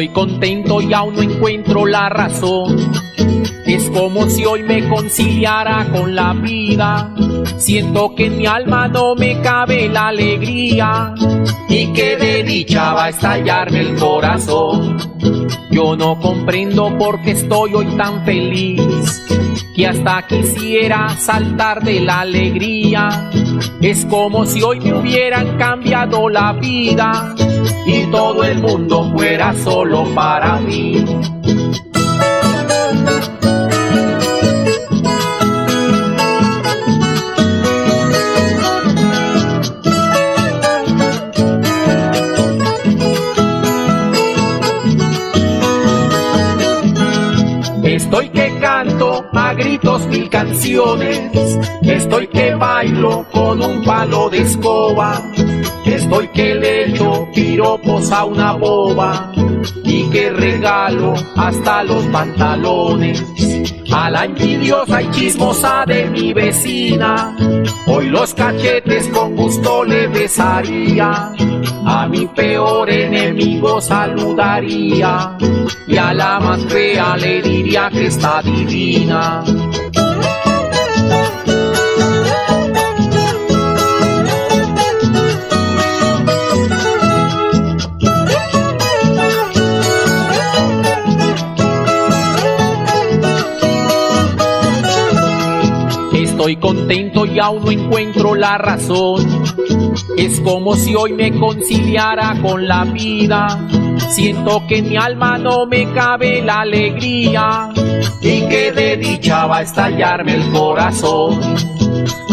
Estoy contento y aún no encuentro la razón. Es como si hoy me conciliara con la vida. Siento que en mi alma no me cabe la alegría y que de dicha va a estallarme el corazón. Yo no comprendo por qué estoy hoy tan feliz que hasta quisiera saltar de la alegría. Es como si hoy me hubieran cambiado la vida y todo el mundo fuera solo para mí. Estoy que canto a gritos mil canciones, estoy que bailo con un palo de escoba, estoy que le echo piropos a una boba y que regalo hasta los pantalones a la envidiosa y chismosa de mi vecina. Hoy los cachetes con gusto le besaría, a mi peor enemigo saludaría y a la más fea le diría que está divina. Estoy contento y aún no encuentro la razón. Es como si hoy me conciliara con la vida. Siento que en mi alma no me cabe la alegría y que de dicha va a estallarme el corazón.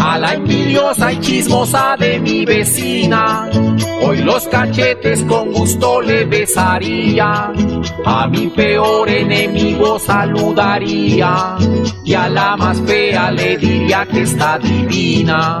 A la envidiosa y chismosa de mi vecina, hoy los cachetes con gusto le besaría. A mi peor enemigo saludaría y a la más fea le diría que está divina.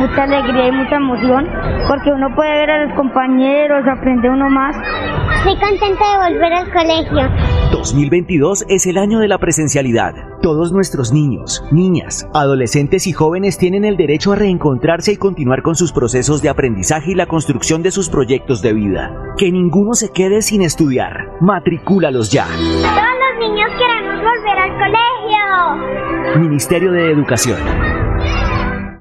Mucha alegría y mucha emoción porque uno puede ver a los compañeros, aprende uno más. Estoy contenta de volver al colegio. 2022 es el año de la presencialidad. Todos nuestros niños, niñas, adolescentes y jóvenes tienen el derecho a reencontrarse y continuar con sus procesos de aprendizaje y la construcción de sus proyectos de vida. Que ninguno se quede sin estudiar. Matricúlalos ya. Todos los niños queremos volver al colegio. Ministerio de Educación.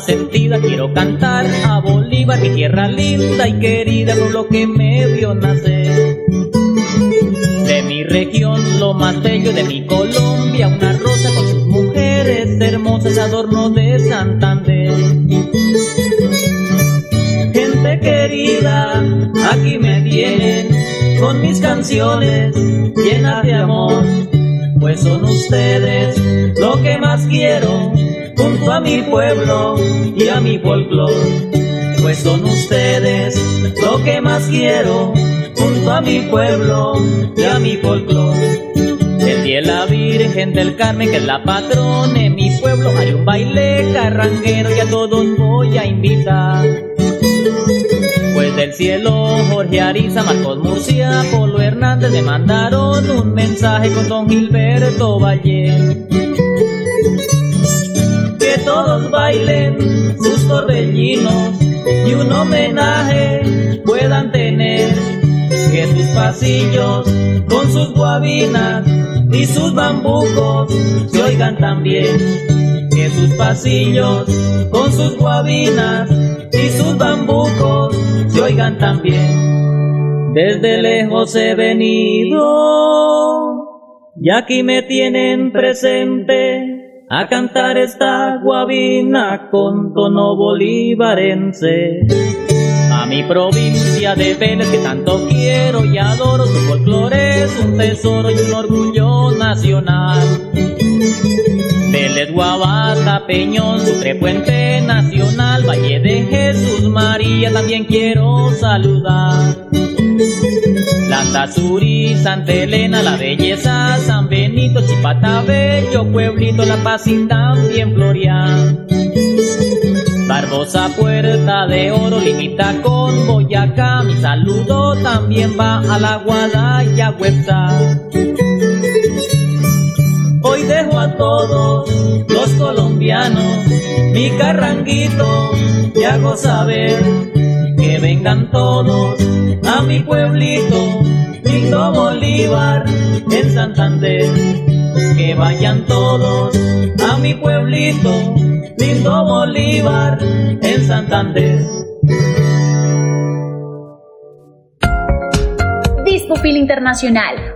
Sentida quiero cantar a Bolívar, mi tierra linda y querida, por lo que me vio nacer. De mi región, lo más bello de mi Colombia, una rosa con sus mujeres hermosas, adorno de Santander. Gente querida, aquí me tienen con mis canciones llenas de amor, pues son ustedes lo que más quiero junto a mi pueblo y a mi folclor, pues son ustedes lo que más quiero junto a mi pueblo y a mi folclor. El día la Virgen del Carmen, que es la patrona de mi pueblo, hay un baile carranguero y a todos voy a invitar. Pues del cielo Jorge Ariza, Marcos Murcia, Polo Hernández me mandaron un mensaje con don Gilberto Valle. Todos bailen sus torbellinos y un homenaje puedan tener. Que sus pasillos con sus guabinas y sus bambucos se oigan también. Que sus pasillos con sus guabinas y sus bambucos se oigan también. Desde lejos he venido y aquí me tienen presente a cantar esta guabina con tono bolivarense. A mi provincia de Vélez que tanto quiero y adoro, su folclore es un tesoro y un orgullo nacional. Vélez, Guabata, Peñón, Sucre, Puente Nacional, Valle de Jesús María, también quiero saludar. Landazuri, Santa Elena, La Belleza, San Benito, Chipata, Bello, Pueblito, La Paz y también Florian. Barbosa, Puerta de Oro, limita con Boyacá, mi saludo también va a la Guadaya, Huepsa. Hoy dejo a todos los colombianos mi carranguito y hago saber que vengan todos a mi pueblito, lindo Bolívar en Santander. Que vayan todos a mi pueblito, lindo Bolívar en Santander. Dispufil Internacional,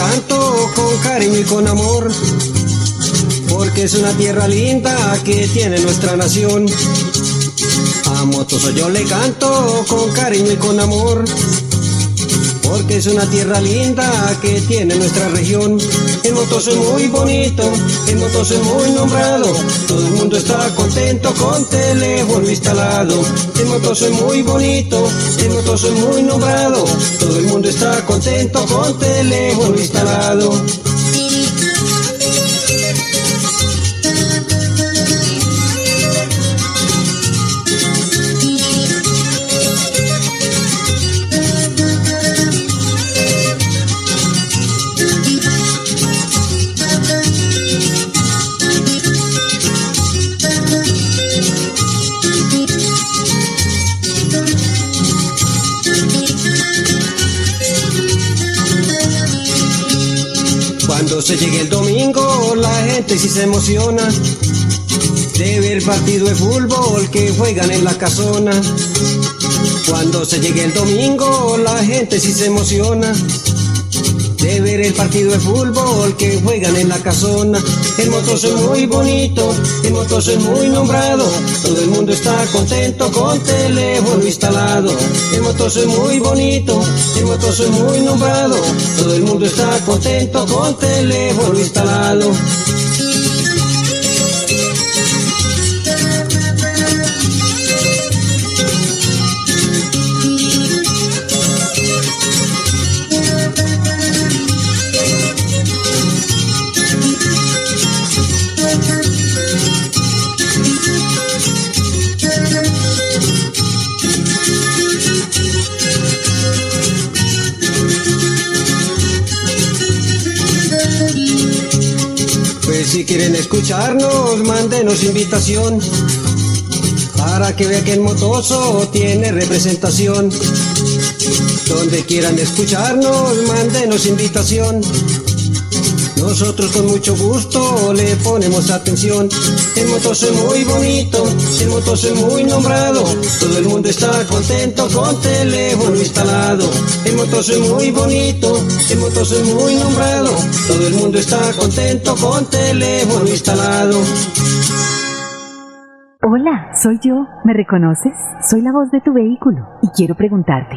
Canto con cariño y con amor, porque es una tierra linda que tiene nuestra nación. A Motoso yo le canto con cariño y con amor, porque es una tierra linda que tiene nuestra región. El Motoso es muy bonito, el Motoso es muy nombrado, todo el mundo está contento con teléfono instalado. El Motoso es muy bonito, el Motoso es muy nombrado, todo el mundo está contento con teléfono instalado. Llegue el domingo, la gente sí se emociona de ver partido de fútbol que juegan en la casona. Cuando se llegue el domingo, la gente sí se emociona de ver el partido de fútbol que juegan en la casona. El motoso es muy bonito, el motoso es muy nombrado, todo el mundo está contento con teléfono instalado. El motoso es muy bonito, el motoso es muy nombrado, todo el mundo está contento con teléfono instalado. Quieren escucharnos, mándenos invitación para que vean que el motoso tiene representación. Donde quieran escucharnos, mándenos invitación. Nosotros con mucho gusto le ponemos atención. El motoso es muy bonito, el motoso es muy nombrado. Todo el mundo está contento con teléfono instalado. El motoso es muy bonito, el motoso es muy nombrado. Todo el mundo está contento con teléfono instalado. Hola, soy yo. ¿Me reconoces? Soy la voz de tu vehículo y quiero preguntarte,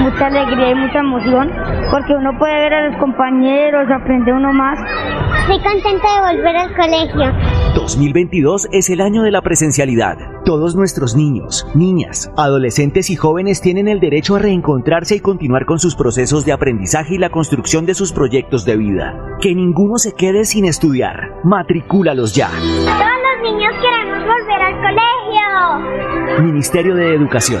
mucha alegría y mucha emoción porque uno puede ver a los compañeros, aprende uno más. Estoy contenta de volver al colegio. 2022 es el año de la presencialidad. Todos nuestros niños, niñas, adolescentes y jóvenes tienen el derecho a reencontrarse y continuar con sus procesos de aprendizaje y la construcción de sus proyectos de vida. Que ninguno se quede sin estudiar. Matricúlalos ya. Todos los niños queremos volver al colegio. Ministerio de Educación.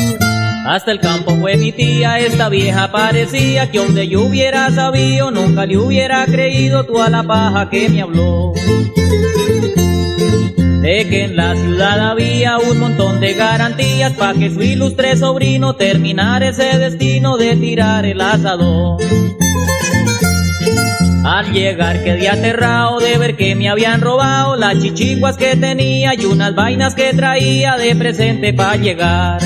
Hasta el campo fue mi tía, esta vieja parecía que donde yo hubiera sabido, nunca le hubiera creído toda la paja que me habló. De que en la ciudad había un montón de garantías para que su ilustre sobrino terminara ese destino de tirar el asador. Al llegar quedé aterrado de ver que me habían robado las chichiguas que tenía y unas vainas que traía de presente para llegar.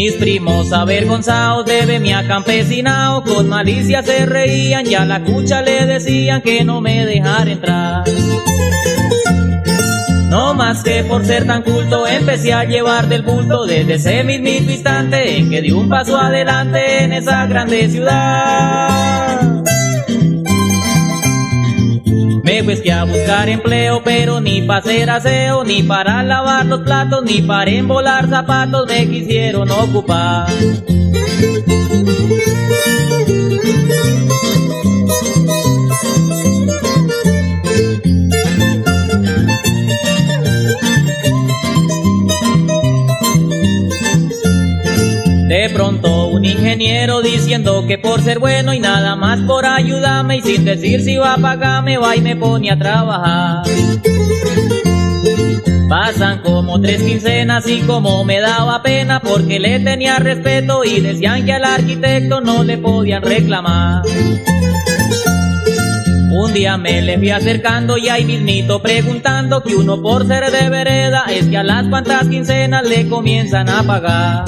Mis primos avergonzados de verme acampesinado con malicia se reían y a la cucha le decían que no me dejara entrar. No más que por ser tan culto empecé a llevar del bulto desde ese mismo instante en que di un paso adelante en esa grande ciudad. Me fuiste a buscar empleo, pero ni para hacer aseo, ni para lavar los platos, ni para embolar zapatos me quisieron ocupar. De pronto ingeniero diciendo que por ser bueno y nada más por ayudarme y sin decir si va a pagarme va y me pone a trabajar. Pasan como tres quincenas y como me daba pena porque le tenía respeto y decían que al arquitecto no le podían reclamar. Un día me le fui acercando y ahí mismito preguntando que uno por ser de vereda es que a las cuantas quincenas le comienzan a pagar.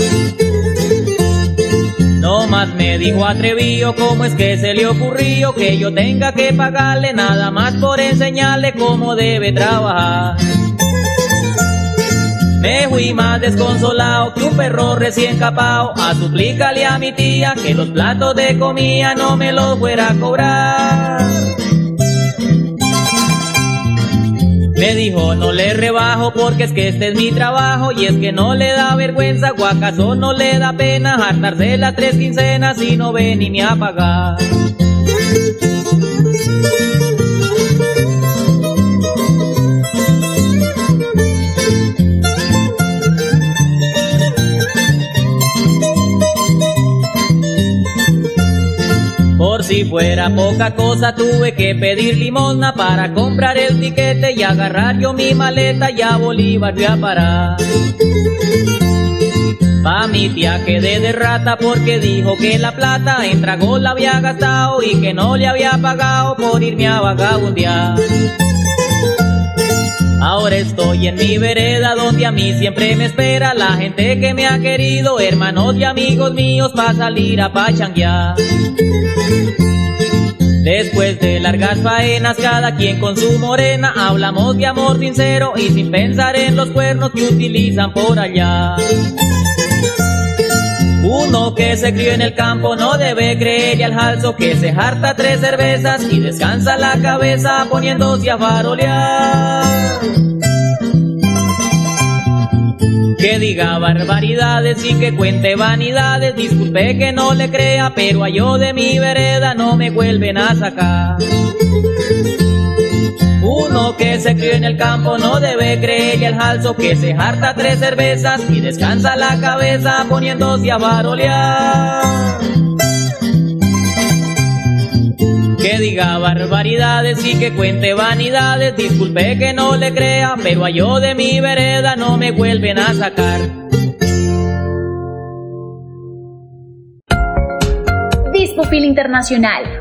No más me dijo atrevido cómo es que se le ocurrió que yo tenga que pagarle nada más por enseñarle cómo debe trabajar. Me fui más desconsolado que un perro recién capao a suplicarle a mi tía que los platos de comida no me los fuera a cobrar. Me dijo no le rebajo porque es que este es mi trabajo y es que no le da vergüenza o acaso no le da pena hartarse las tres quincenas y no ven ni a pagar. Si fuera poca cosa tuve que pedir limosna para comprar el tiquete y agarrar yo mi maleta y a Bolívar voy a parar. Pa' mi tía quedé de rata porque dijo que la plata en tragos la había gastado y que no le había pagado por irme a vagabundear. Ahora estoy en mi vereda donde a mí siempre me espera la gente que me ha querido, hermanos y amigos míos, para salir a pachanguear. Después de largas faenas, cada quien con su morena, hablamos de amor sincero y sin pensar en los cuernos que utilizan por allá. Uno que se crió en el campo no debe creer y al jalzo que se harta tres cervezas y descansa la cabeza poniéndose a farolear. Que diga barbaridades y que cuente vanidades, disculpe que no le crea, pero a yo de mi vereda no me vuelven a sacar. Uno que se crió en el campo no debe creer y el jalzo que se harta tres cervezas y descansa la cabeza poniéndose a barolear. Que diga barbaridades y que cuente vanidades, disculpe que no le crea, pero a yo de mi vereda no me vuelven a sacar. Dispofil Internacional,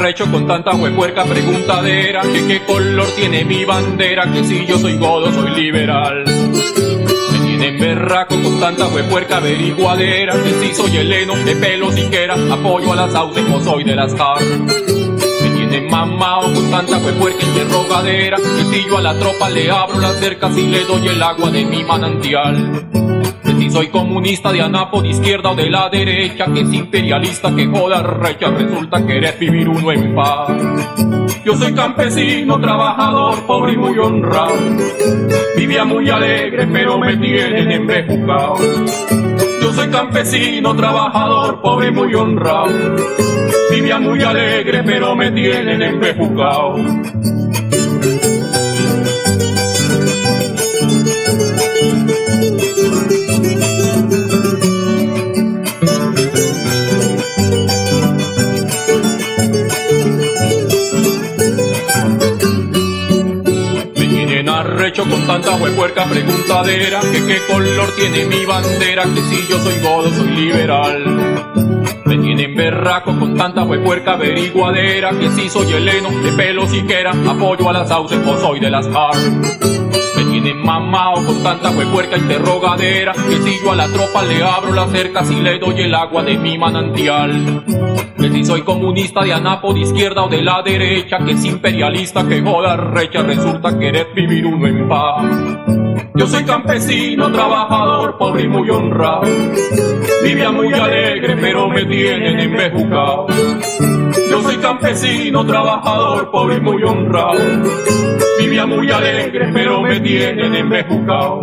Arrecho con tanta huepuerca preguntadera Que qué color tiene mi bandera Que si yo soy godo soy liberal. Me tienen berraco con tanta huepuerca averiguadera Que si soy heleno de pelo siquiera Apoyo a las sauces o soy de las car Me tienen mamao con tanta huepuerca interrogadera Que si yo a la tropa le abro las cercas Y le doy el agua de mi manantial soy comunista de anapo de izquierda o de la derecha, que es imperialista, que joda recha, resulta querer vivir uno en paz. Yo soy campesino, trabajador, pobre y muy honrado. Vivía muy alegre, pero me tienen embejucado. Yo soy campesino, trabajador, pobre y muy honrado. Vivía muy alegre, pero me tienen empejucado. Con tanta huepuerca preguntadera que qué color tiene mi bandera, que si yo soy godo soy liberal. Me tienen berraco con tanta huepuerca averiguadera que si soy heleno, de pelo siquiera, apoyo a las sauces o soy de las ar. Me tienen mamao con tanta huepuerca interrogadera que si yo a la tropa le abro las cercas y le doy el agua de mi manantial. Que si soy comunista de Anapo de izquierda o de la derecha, que es imperialista, que joda recha, resulta querer vivir uno en paz. Yo soy campesino, trabajador, pobre y muy honrado. Vivía muy alegre, pero me tienen embejucado. Yo soy campesino, trabajador, pobre y muy honrado. Vivía muy alegre, pero me tienen embejucado.